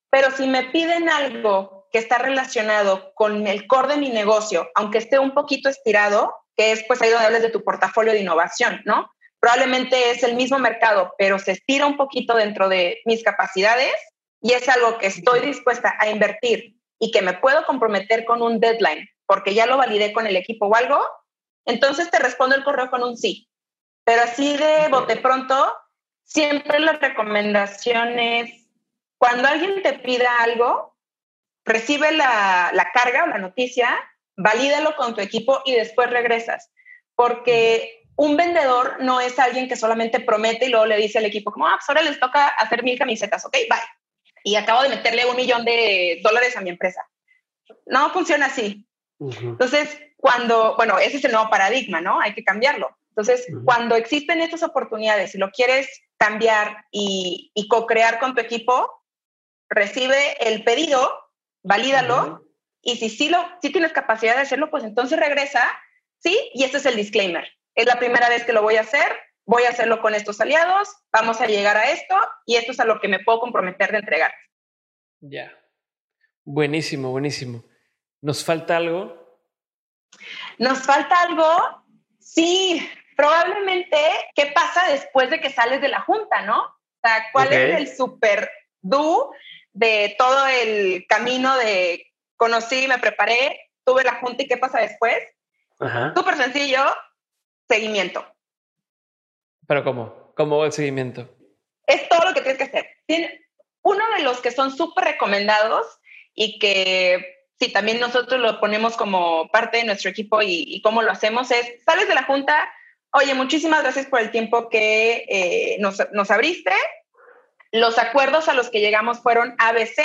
[SPEAKER 1] Pero si me piden algo que está relacionado con el core de mi negocio, aunque esté un poquito estirado, que es pues ahí donde hables de tu portafolio de innovación, ¿no? probablemente es el mismo mercado, pero se estira un poquito dentro de mis capacidades y es algo que estoy dispuesta a invertir y que me puedo comprometer con un deadline porque ya lo validé con el equipo o algo, entonces te respondo el correo con un sí. Pero así de bote pronto, siempre las recomendaciones, cuando alguien te pida algo, recibe la, la carga o la noticia, valídalo con tu equipo y después regresas. Porque un vendedor no es alguien que solamente promete y luego le dice al equipo como, ah, pues ahora les toca hacer mil camisetas, ok, bye. Y acabo de meterle un millón de dólares a mi empresa. No funciona así. Entonces, cuando, bueno, ese es el nuevo paradigma, ¿no? Hay que cambiarlo. Entonces, cuando existen estas oportunidades y lo quieres cambiar y, y co-crear con tu equipo, recibe el pedido, valídalo, y si sí, lo, si tienes capacidad de hacerlo, pues entonces regresa, ¿sí? Y este es el disclaimer es la primera vez que lo voy a hacer, voy a hacerlo con estos aliados, vamos a llegar a esto y esto es a lo que me puedo comprometer de entregar.
[SPEAKER 2] Ya. Buenísimo, buenísimo. ¿Nos falta algo?
[SPEAKER 1] ¿Nos falta algo? Sí, probablemente qué pasa después de que sales de la junta, ¿no? O sea, ¿cuál es el super do de todo el camino de conocí, me preparé, tuve la junta y qué pasa después? Súper sencillo, seguimiento.
[SPEAKER 2] ¿Pero cómo? ¿Cómo el seguimiento?
[SPEAKER 1] Es todo lo que tienes que hacer. uno de los que son súper recomendados y que si también nosotros lo ponemos como parte de nuestro equipo y, cómo lo hacemos es, sales de la junta, oye, muchísimas gracias por el tiempo que eh, nos, nos abriste. Los acuerdos a los que llegamos fueron ABC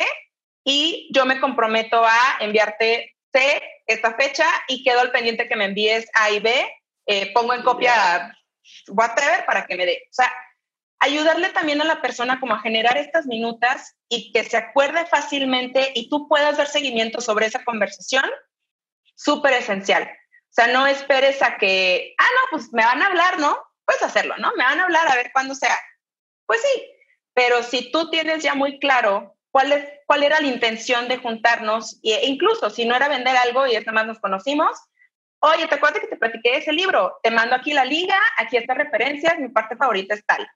[SPEAKER 1] y yo me comprometo a enviarte C esta fecha y quedo al pendiente que me envíes A y B. Eh, pongo en copia whatever para que me dé. O sea, ayudarle también a la persona como a generar estas minutas y que se acuerde fácilmente y tú puedas dar seguimiento sobre esa conversación, súper esencial. O sea, no esperes a que, ah, no, pues me van a hablar, ¿no? Puedes hacerlo, ¿no? Me van a hablar a ver cuándo sea. Pues sí, pero si tú tienes ya muy claro cuál, es, cuál era la intención de juntarnos, e incluso si no era vender algo y es nada más nos conocimos, oye, ¿te acuerdas que te platiqué ese libro? Te mando aquí la liga, aquí estas referencias, mi parte favorita es tal.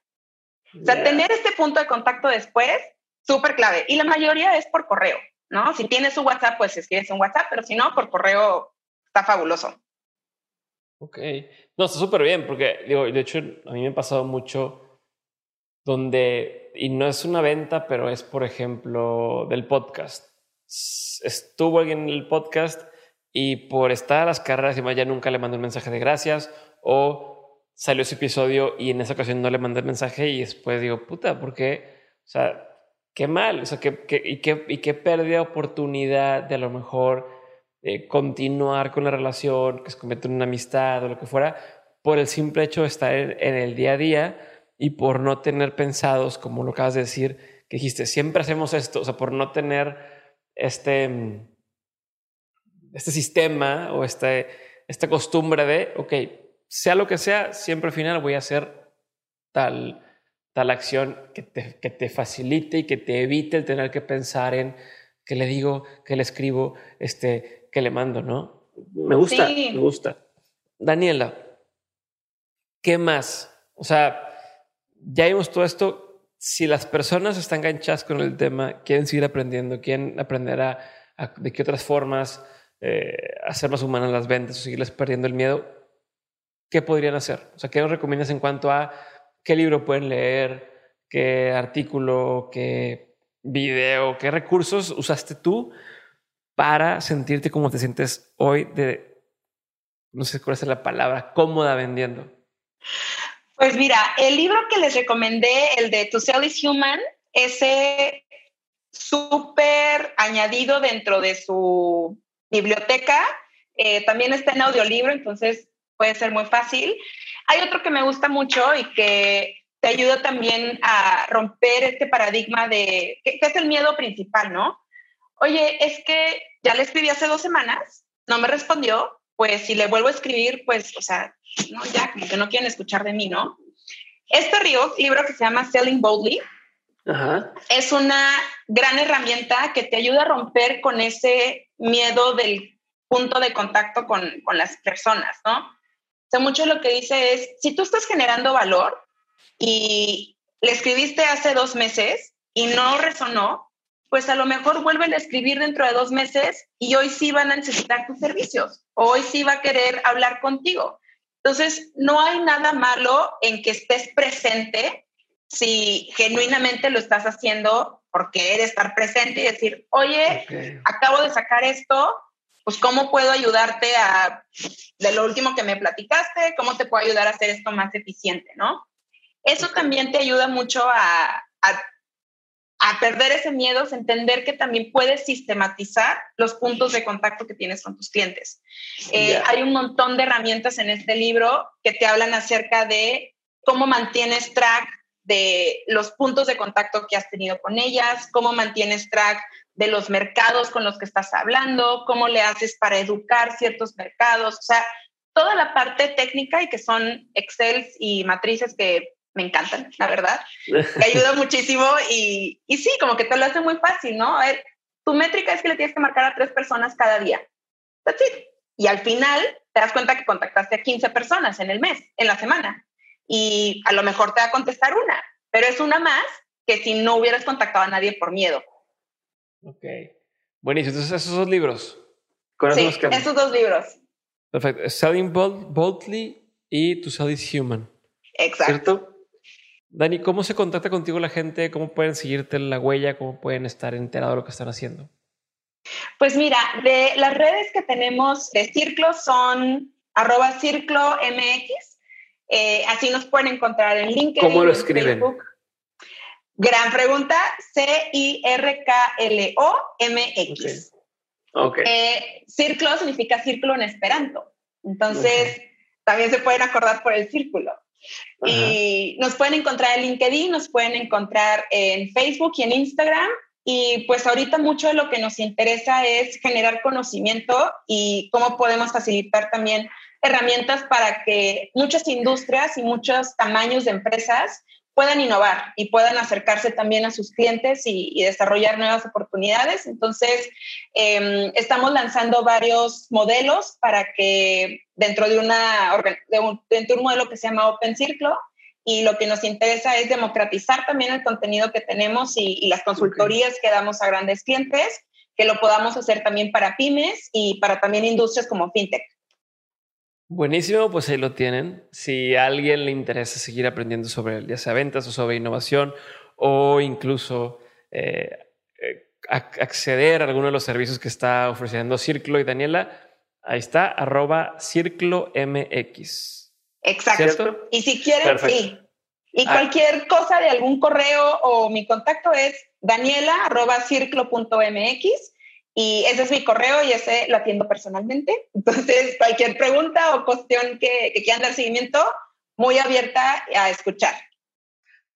[SPEAKER 1] O sea, tener este punto de contacto después, súper clave. Y la mayoría es por correo, ¿no? Si tienes un WhatsApp, pues escribes un WhatsApp, pero si no, por correo está fabuloso.
[SPEAKER 2] Ok. No, está súper bien, porque digo, de hecho, a mí me ha pasado mucho donde, y no es una venta, pero es, por ejemplo, del podcast. Estuvo alguien en el podcast y por estar a las carreras y ya nunca le mandé un mensaje de gracias o salió ese episodio y en esa ocasión no le mandé el mensaje y después digo, puta, ¿por qué? O sea, qué mal, o sea, qué, y, qué, y qué pérdida de oportunidad de a lo mejor eh, continuar con la relación, que se convierte en una amistad o lo que fuera, por el simple hecho de estar en, el día a día y por no tener pensados, como lo acabas de decir, que dijiste, siempre hacemos esto, o sea, por no tener este, este sistema o este, esta costumbre de, ok, sea lo que sea, siempre al final voy a hacer tal, tal acción que te, que te facilite y que te evite el tener que pensar en qué le digo, qué le escribo, este, qué le mando, ¿no? Me gusta, me gusta. Daniela, ¿qué más? O sea, ya vimos todo esto. Si las personas están enganchadas con el tema, quieren seguir aprendiendo, quieren aprender a, de qué otras formas eh, hacer más humanas las ventas o seguirles perdiendo el miedo, ¿qué podrían hacer? O sea, ¿qué nos recomiendas en cuanto a qué libro pueden leer, qué artículo, qué video, qué recursos usaste tú para sentirte como te sientes hoy no sé cuál es la palabra, cómoda vendiendo?
[SPEAKER 1] Pues mira, el libro que les recomendé, el de To Sell is Human, ese súper añadido dentro de su biblioteca, eh, también está en audiolibro, entonces puede ser muy fácil. Hay otro que me gusta mucho y que te ayuda también a romper este paradigma de, ¿qué es el miedo principal, ¿no? Oye, es que ya le escribí hace dos semanas, no me respondió, pues si le vuelvo a escribir, pues, o sea, no, ya como que no quieren escuchar de mí, ¿no? Este libro que se llama Selling Boldly, es una gran herramienta que te ayuda a romper con ese miedo del punto de contacto con, con las personas, ¿no? Mucho lo que dice es, si tú estás generando valor y le escribiste hace dos meses y no resonó, pues a lo mejor vuelven a escribir dentro de dos meses y hoy sí van a necesitar tus servicios, hoy sí va a querer hablar contigo. Entonces, no hay nada malo en que estés presente si genuinamente lo estás haciendo porque eres estar presente y decir, oye, acabo de sacar esto, pues cómo puedo ayudarte a, de lo último que me platicaste, cómo te puedo ayudar a hacer esto más eficiente, ¿no? Eso también te ayuda mucho a, a, perder ese miedo, a entender que también puedes sistematizar los puntos de contacto que tienes con tus clientes. Eh, hay un montón de herramientas en este libro que te hablan acerca de cómo mantienes track de los puntos de contacto que has tenido con ellas, cómo mantienes track de los mercados con los que estás hablando, cómo le haces para educar ciertos mercados, o sea, toda la parte técnica y que son Excel y matrices que me encantan, la verdad, me ayuda muchísimo y, y, sí, como que te lo hace muy fácil, ¿no? A ver, tu métrica es que le tienes que marcar a tres personas cada día. That's it. Y al final te das cuenta que contactaste a 15 personas en el mes, en la semana. Y a lo mejor te va a contestar una, pero es una más que si no hubieras contactado a nadie por miedo.
[SPEAKER 2] Ok. Buenísimo. Entonces, esos dos libros.
[SPEAKER 1] sí, esos dos libros.
[SPEAKER 2] Perfecto. Selling Boldly y To Sell is Human.
[SPEAKER 1] Exacto. ¿Cierto?
[SPEAKER 2] Dani, ¿cómo se contacta contigo la gente? ¿Cómo pueden seguirte en la huella? ¿Cómo pueden estar enterados de lo que están haciendo?
[SPEAKER 1] Pues mira, de las redes que tenemos de Círculo son arroba Círculo MX Eh, así nos pueden encontrar en LinkedIn.
[SPEAKER 2] ¿Cómo lo escriben? Facebook.
[SPEAKER 1] Gran pregunta, C-I-R-K-L-O-M-X.
[SPEAKER 2] Okay.
[SPEAKER 1] Eh, círculo significa círculo en esperanto. Entonces, también se pueden acordar por el círculo. Y nos pueden encontrar en LinkedIn, nos pueden encontrar en Facebook y en Instagram. Y pues ahorita mucho de lo que nos interesa es generar conocimiento y cómo podemos facilitar también herramientas para que muchas industrias y muchos tamaños de empresas puedan innovar y puedan acercarse también a sus clientes y, desarrollar nuevas oportunidades. Entonces, em, estamos lanzando varios modelos para que dentro de, una, un, dentro de un modelo que se llama Open Circle, y lo que nos interesa es democratizar también el contenido que tenemos y, las consultorías que damos a grandes clientes, que lo podamos hacer también para pymes y para también industrias como fintech.
[SPEAKER 2] Buenísimo, pues ahí lo tienen. Si a alguien le interesa seguir aprendiendo sobre ya sea ventas o sobre innovación o incluso eh, eh, acceder a alguno de los servicios que está ofreciendo Círculo y Daniela, ahí está, arroba Círculo MX.
[SPEAKER 1] Exacto. Y si quieren, sí. Y ah. cualquier cosa de algún correo o mi contacto es daniela arroba mx y ese es mi correo y ese lo atiendo personalmente. Entonces, cualquier pregunta o cuestión que, quieran dar seguimiento, muy abierta a escuchar.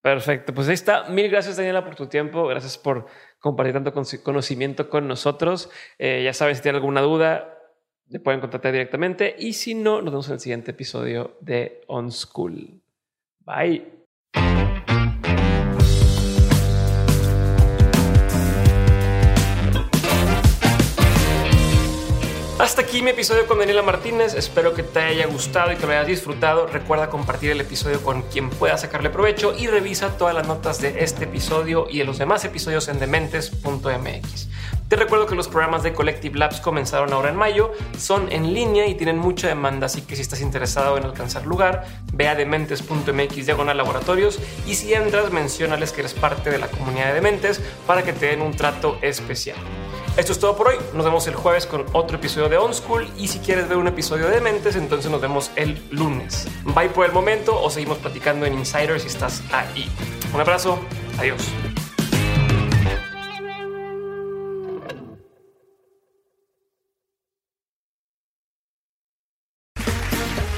[SPEAKER 2] Perfecto, pues ahí está. Mil gracias Daniela por tu tiempo, gracias por compartir tanto conocimiento con nosotros. Eh, ya sabes, si tienen alguna duda, te pueden contactar directamente y si no, nos vemos en el siguiente episodio de On School. Bye. Hasta aquí mi episodio con Daniela Martínez. Espero que te haya gustado y que lo hayas disfrutado. Recuerda compartir el episodio con quien pueda sacarle provecho y revisa todas las notas de este episodio y de los demás episodios en dementes.mx. Te recuerdo que los programas de Collective Labs comenzaron ahora en mayo, son en línea y tienen mucha demanda, así que si estás interesado en alcanzar lugar, ve a dementes.mx diagonal laboratorios y si entras, mencionales que eres parte de la comunidad de dementes para que te den un trato especial. Esto es todo por hoy. Nos vemos el jueves con otro episodio de On School. Y si quieres ver un episodio de Mentes, entonces nos vemos el lunes. Bye por el momento o seguimos platicando en Insider si estás ahí. Un abrazo. Adiós.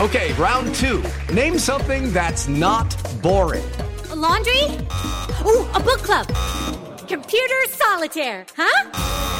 [SPEAKER 3] Okay, round two. Name something that's not boring.
[SPEAKER 4] A laundry? Ooh, a book club. Computer solitaire, huh?